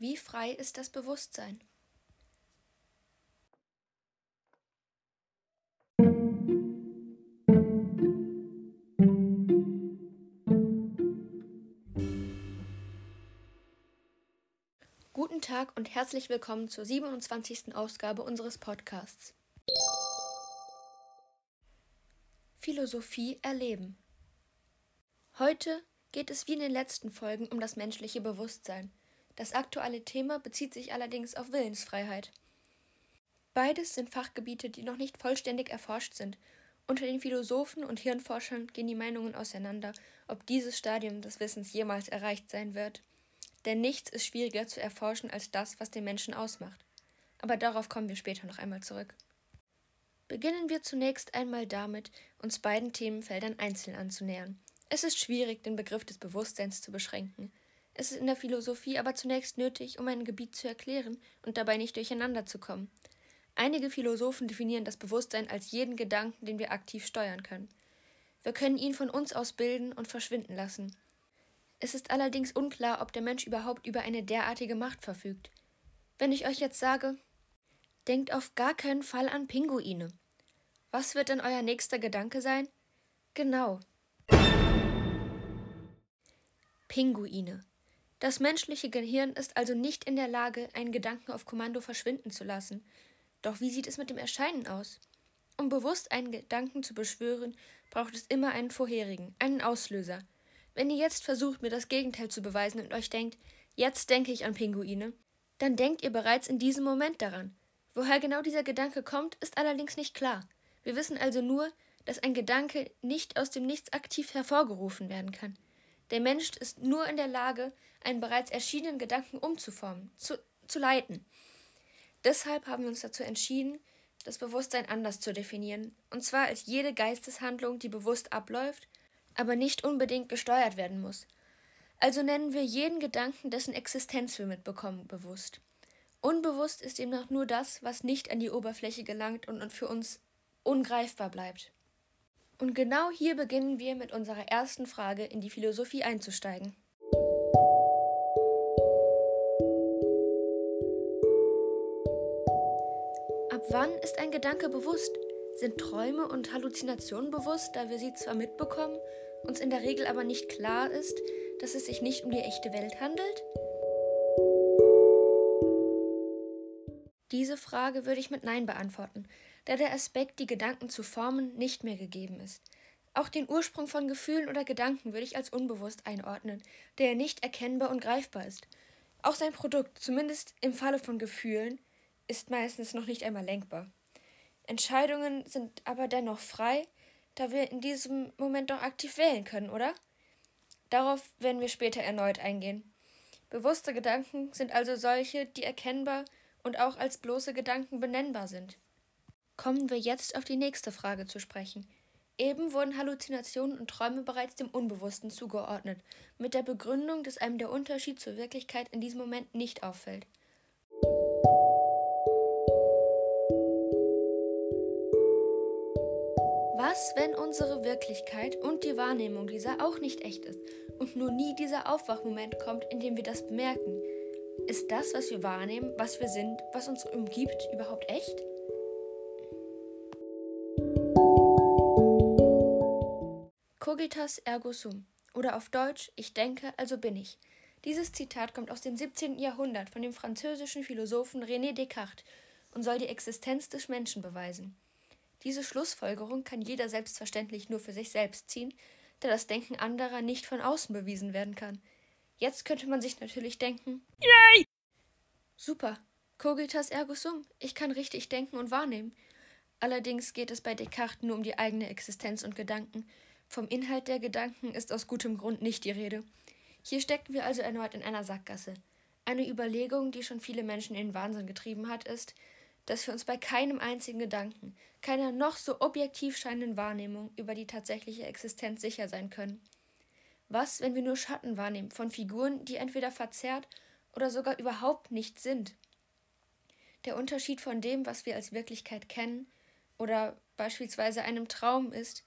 Wie frei ist das Bewusstsein? Guten Tag und herzlich willkommen zur 27. Ausgabe unseres Podcasts. Philosophie erleben. Heute geht es wie in den letzten Folgen um das menschliche Bewusstsein. Das aktuelle Thema bezieht sich allerdings auf Willensfreiheit. Beides sind Fachgebiete, die noch nicht vollständig erforscht sind. Unter den Philosophen und Hirnforschern gehen die Meinungen auseinander, ob dieses Stadium des Wissens jemals erreicht sein wird. Denn nichts ist schwieriger zu erforschen als das, was den Menschen ausmacht. Aber darauf kommen wir später noch einmal zurück. Beginnen wir zunächst einmal damit, uns beiden Themenfeldern einzeln anzunähern. Es ist schwierig, den Begriff des Bewusstseins zu beschränken. Es ist in der Philosophie aber zunächst nötig, um ein Gebiet zu erklären und dabei nicht durcheinander zu kommen. Einige Philosophen definieren das Bewusstsein als jeden Gedanken, den wir aktiv steuern können. Wir können ihn von uns aus bilden und verschwinden lassen. Es ist allerdings unklar, ob der Mensch überhaupt über eine derartige Macht verfügt. Wenn ich euch jetzt sage, denkt auf gar keinen Fall an Pinguine. Was wird denn euer nächster Gedanke sein? Genau, Pinguine. Das menschliche Gehirn ist also nicht in der Lage, einen Gedanken auf Kommando verschwinden zu lassen. Doch wie sieht es mit dem Erscheinen aus? Um bewusst einen Gedanken zu beschwören, braucht es immer einen vorherigen, einen Auslöser. Wenn ihr jetzt versucht, mir das Gegenteil zu beweisen und euch denkt, jetzt denke ich an Pinguine, dann denkt ihr bereits in diesem Moment daran. Woher genau dieser Gedanke kommt, ist allerdings nicht klar. Wir wissen also nur, dass ein Gedanke nicht aus dem Nichts aktiv hervorgerufen werden kann. Der Mensch ist nur in der Lage, einen bereits erschienenen Gedanken umzuformen, zu, zu leiten. Deshalb haben wir uns dazu entschieden, das Bewusstsein anders zu definieren, und zwar als jede Geisteshandlung, die bewusst abläuft, aber nicht unbedingt gesteuert werden muss. Also nennen wir jeden Gedanken, dessen Existenz wir mitbekommen, bewusst. Unbewusst ist demnach nur das, was nicht an die Oberfläche gelangt und für uns ungreifbar bleibt. Und genau hier beginnen wir mit unserer ersten Frage in die Philosophie einzusteigen. Ab wann ist ein Gedanke bewusst? Sind Träume und Halluzinationen bewusst, da wir sie zwar mitbekommen, uns in der Regel aber nicht klar ist, dass es sich nicht um die echte Welt handelt? Diese Frage würde ich mit Nein beantworten, da der Aspekt, die Gedanken zu formen, nicht mehr gegeben ist. Auch den Ursprung von Gefühlen oder Gedanken würde ich als unbewusst einordnen, der nicht erkennbar und greifbar ist. Auch sein Produkt, zumindest im Falle von Gefühlen, ist meistens noch nicht einmal lenkbar. Entscheidungen sind aber dennoch frei, da wir in diesem Moment doch aktiv wählen können, oder? Darauf werden wir später erneut eingehen. Bewusste Gedanken sind also solche, die erkennbar und auch als bloße Gedanken benennbar sind. Kommen wir jetzt auf die nächste Frage zu sprechen. Eben wurden Halluzinationen und Träume bereits dem Unbewussten zugeordnet, mit der Begründung, dass einem der Unterschied zur Wirklichkeit in diesem Moment nicht auffällt. Was, wenn unsere Wirklichkeit und die Wahrnehmung dieser auch nicht echt ist und nur nie dieser Aufwachmoment kommt, in dem wir das bemerken? Ist das, was wir wahrnehmen, was wir sind, was uns umgibt, überhaupt echt? Cogitas ergo sum oder auf Deutsch Ich denke, also bin ich. Dieses Zitat kommt aus dem 17. Jahrhundert von dem französischen Philosophen René Descartes und soll die Existenz des Menschen beweisen. Diese Schlussfolgerung kann jeder selbstverständlich nur für sich selbst ziehen, da das Denken anderer nicht von außen bewiesen werden kann. Jetzt könnte man sich natürlich denken: Yay! Super, cogitas ergo sum, ich kann richtig denken und wahrnehmen. Allerdings geht es bei Descartes nur um die eigene Existenz und Gedanken vom Inhalt der Gedanken ist aus gutem Grund nicht die Rede. Hier stecken wir also erneut in einer Sackgasse. Eine Überlegung, die schon viele Menschen in den Wahnsinn getrieben hat, ist, dass wir uns bei keinem einzigen Gedanken, keiner noch so objektiv scheinenden Wahrnehmung über die tatsächliche Existenz sicher sein können. Was, wenn wir nur Schatten wahrnehmen von Figuren, die entweder verzerrt oder sogar überhaupt nicht sind? Der Unterschied von dem, was wir als Wirklichkeit kennen, oder beispielsweise einem Traum ist,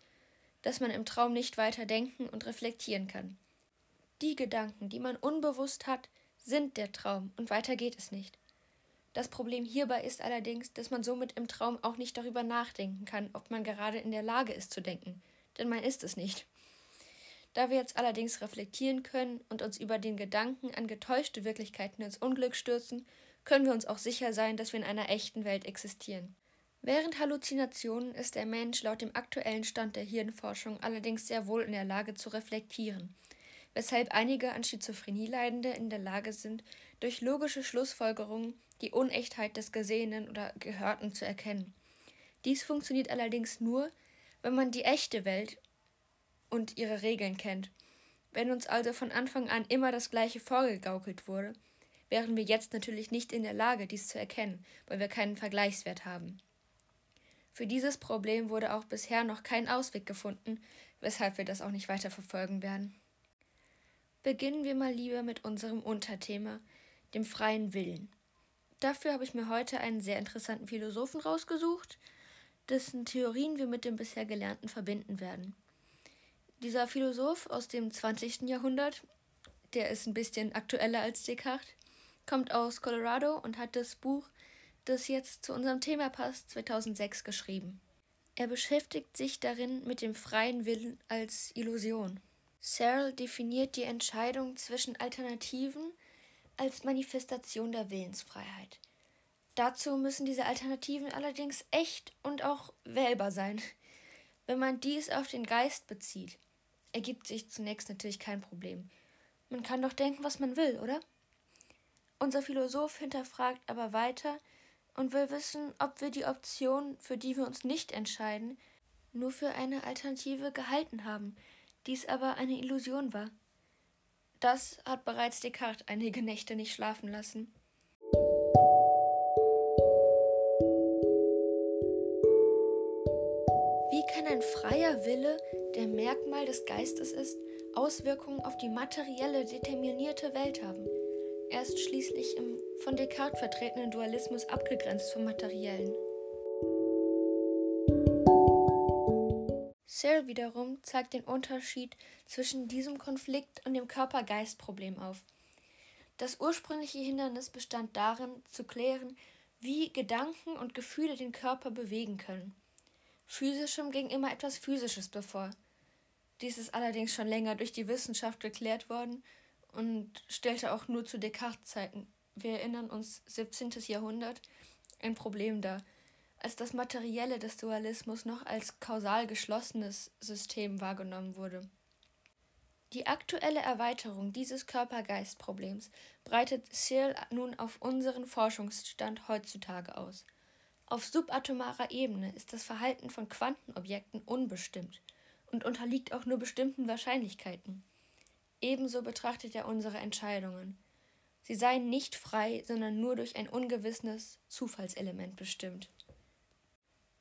dass man im Traum nicht weiter denken und reflektieren kann. Die Gedanken, die man unbewusst hat, sind der Traum und weiter geht es nicht. Das Problem hierbei ist allerdings, dass man somit im Traum auch nicht darüber nachdenken kann, ob man gerade in der Lage ist zu denken, denn man ist es nicht. Da wir jetzt allerdings reflektieren können und uns über den Gedanken an getäuschte Wirklichkeiten ins Unglück stürzen, können wir uns auch sicher sein, dass wir in einer echten Welt existieren. Während Halluzinationen ist der Mensch laut dem aktuellen Stand der Hirnforschung allerdings sehr wohl in der Lage zu reflektieren, weshalb einige an Schizophrenie Leidende in der Lage sind, durch logische Schlussfolgerungen die Unechtheit des Gesehenen oder Gehörten zu erkennen. Dies funktioniert allerdings nur, wenn man die echte Welt und ihre Regeln kennt. Wenn uns also von Anfang an immer das Gleiche vorgegaukelt wurde, wären wir jetzt natürlich nicht in der Lage, dies zu erkennen, weil wir keinen Vergleichswert haben. Für dieses Problem wurde auch bisher noch kein Ausweg gefunden, weshalb wir das auch nicht weiter verfolgen werden. Beginnen wir mal lieber mit unserem Unterthema, dem freien Willen. Dafür habe ich mir heute einen sehr interessanten Philosophen rausgesucht, dessen Theorien wir mit dem bisher Gelernten verbinden werden. Dieser Philosoph aus dem 20. Jahrhundert, der ist ein bisschen aktueller als Descartes, kommt aus Colorado und hat das Buch, das jetzt zu unserem Thema passt, 2006 geschrieben. Er beschäftigt sich darin mit dem freien Willen als Illusion. Searle definiert die Entscheidung zwischen Alternativen als Manifestation der Willensfreiheit. Dazu müssen diese Alternativen allerdings echt und auch wählbar sein. Wenn man dies auf den Geist bezieht, ergibt sich zunächst natürlich kein Problem. Man kann doch denken, was man will, oder? Unser Philosoph hinterfragt aber weiter und will wissen, ob wir die Option, für die wir uns nicht entscheiden, nur für eine Alternative gehalten haben, dies aber eine Illusion war. Das hat bereits Descartes einige Nächte nicht schlafen lassen. Wie kann ein freier Wille, der Merkmal des Geistes ist, Auswirkungen auf die materielle, determinierte Welt haben? Er ist schließlich im von Descartes vertretenen Dualismus abgegrenzt vom Materiellen. Searle wiederum zeigt den Unterschied zwischen diesem Konflikt und dem Körper-Geist-Problem auf. Das ursprüngliche Hindernis bestand darin, zu klären, wie Gedanken und Gefühle den Körper bewegen können. Physischem ging immer etwas Physisches bevor. Dies ist allerdings schon länger durch die Wissenschaft geklärt worden und stellte auch nur zu Descartes-Zeiten, wir erinnern uns 17. Jahrhundert, ein Problem dar, als das Materielle des Dualismus noch als kausal geschlossenes System wahrgenommen wurde. Die aktuelle Erweiterung dieses Körper-Geist-Problems breitet Searle nun auf unseren Forschungsstand heutzutage aus. Auf subatomarer Ebene ist das Verhalten von Quantenobjekten unbestimmt und unterliegt auch nur bestimmten Wahrscheinlichkeiten. Ebenso betrachtet er unsere Entscheidungen. Sie seien nicht frei, sondern nur durch ein ungewisses Zufallselement bestimmt.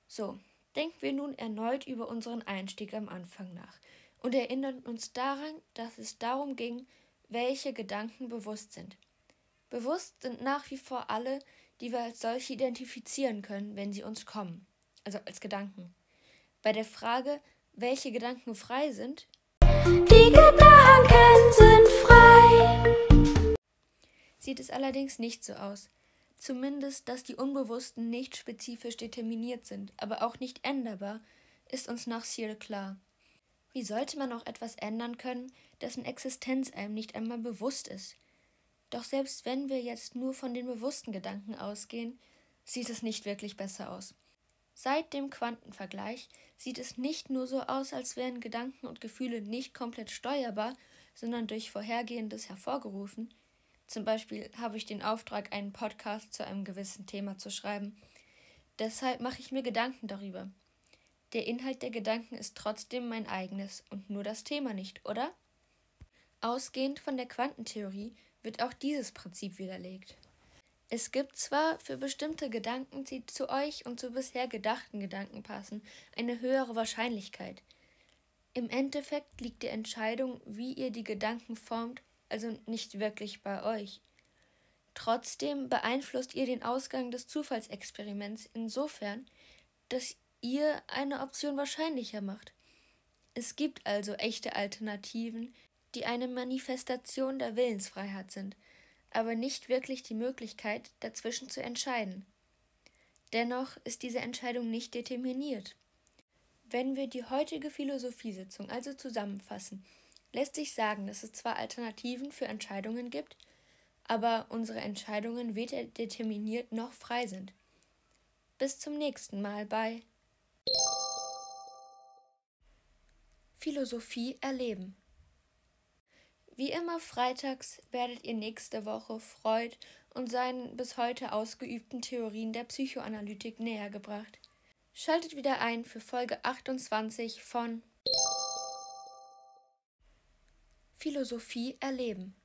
So, denken wir nun erneut über unseren Einstieg am Anfang nach und erinnern uns daran, dass es darum ging, welche Gedanken bewusst sind. Bewusst sind nach wie vor alle, die wir als solche identifizieren können, wenn sie uns kommen, also als Gedanken. Bei der Frage, welche Gedanken frei sind, die Gedanken sind frei, sieht es allerdings nicht so aus. Zumindest, dass die Unbewussten nicht spezifisch determiniert sind, aber auch nicht änderbar, ist uns nach Searle klar. Wie sollte man auch etwas ändern können, dessen Existenz einem nicht einmal bewusst ist? Doch selbst wenn wir jetzt nur von den bewussten Gedanken ausgehen, sieht es nicht wirklich besser aus. Seit dem Quantenvergleich sieht es nicht nur so aus, als wären Gedanken und Gefühle nicht komplett steuerbar, sondern durch Vorhergehendes hervorgerufen. Zum Beispiel habe ich den Auftrag, einen Podcast zu einem gewissen Thema zu schreiben. Deshalb mache ich mir Gedanken darüber. Der Inhalt der Gedanken ist trotzdem mein eigenes und nur das Thema nicht, oder? Ausgehend von der Quantentheorie wird auch dieses Prinzip widerlegt. Es gibt zwar für bestimmte Gedanken, die zu euch und zu bisher gedachten Gedanken passen, eine höhere Wahrscheinlichkeit. Im Endeffekt liegt die Entscheidung, wie ihr die Gedanken formt, also nicht wirklich bei euch. Trotzdem beeinflusst ihr den Ausgang des Zufallsexperiments insofern, dass ihr eine Option wahrscheinlicher macht. Es gibt also echte Alternativen, die eine Manifestation der Willensfreiheit sind, aber nicht wirklich die Möglichkeit, dazwischen zu entscheiden. Dennoch ist diese Entscheidung nicht determiniert. Wenn wir die heutige Philosophiesitzung also zusammenfassen, lässt sich sagen, dass es zwar Alternativen für Entscheidungen gibt, aber unsere Entscheidungen weder determiniert noch frei sind. Bis zum nächsten Mal bei Philosophie erleben. Wie immer freitags werdet ihr nächste Woche Freud und seinen bis heute ausgeübten Theorien der Psychoanalytik nähergebracht. Schaltet wieder ein für Folge 28 von Philosophie erleben.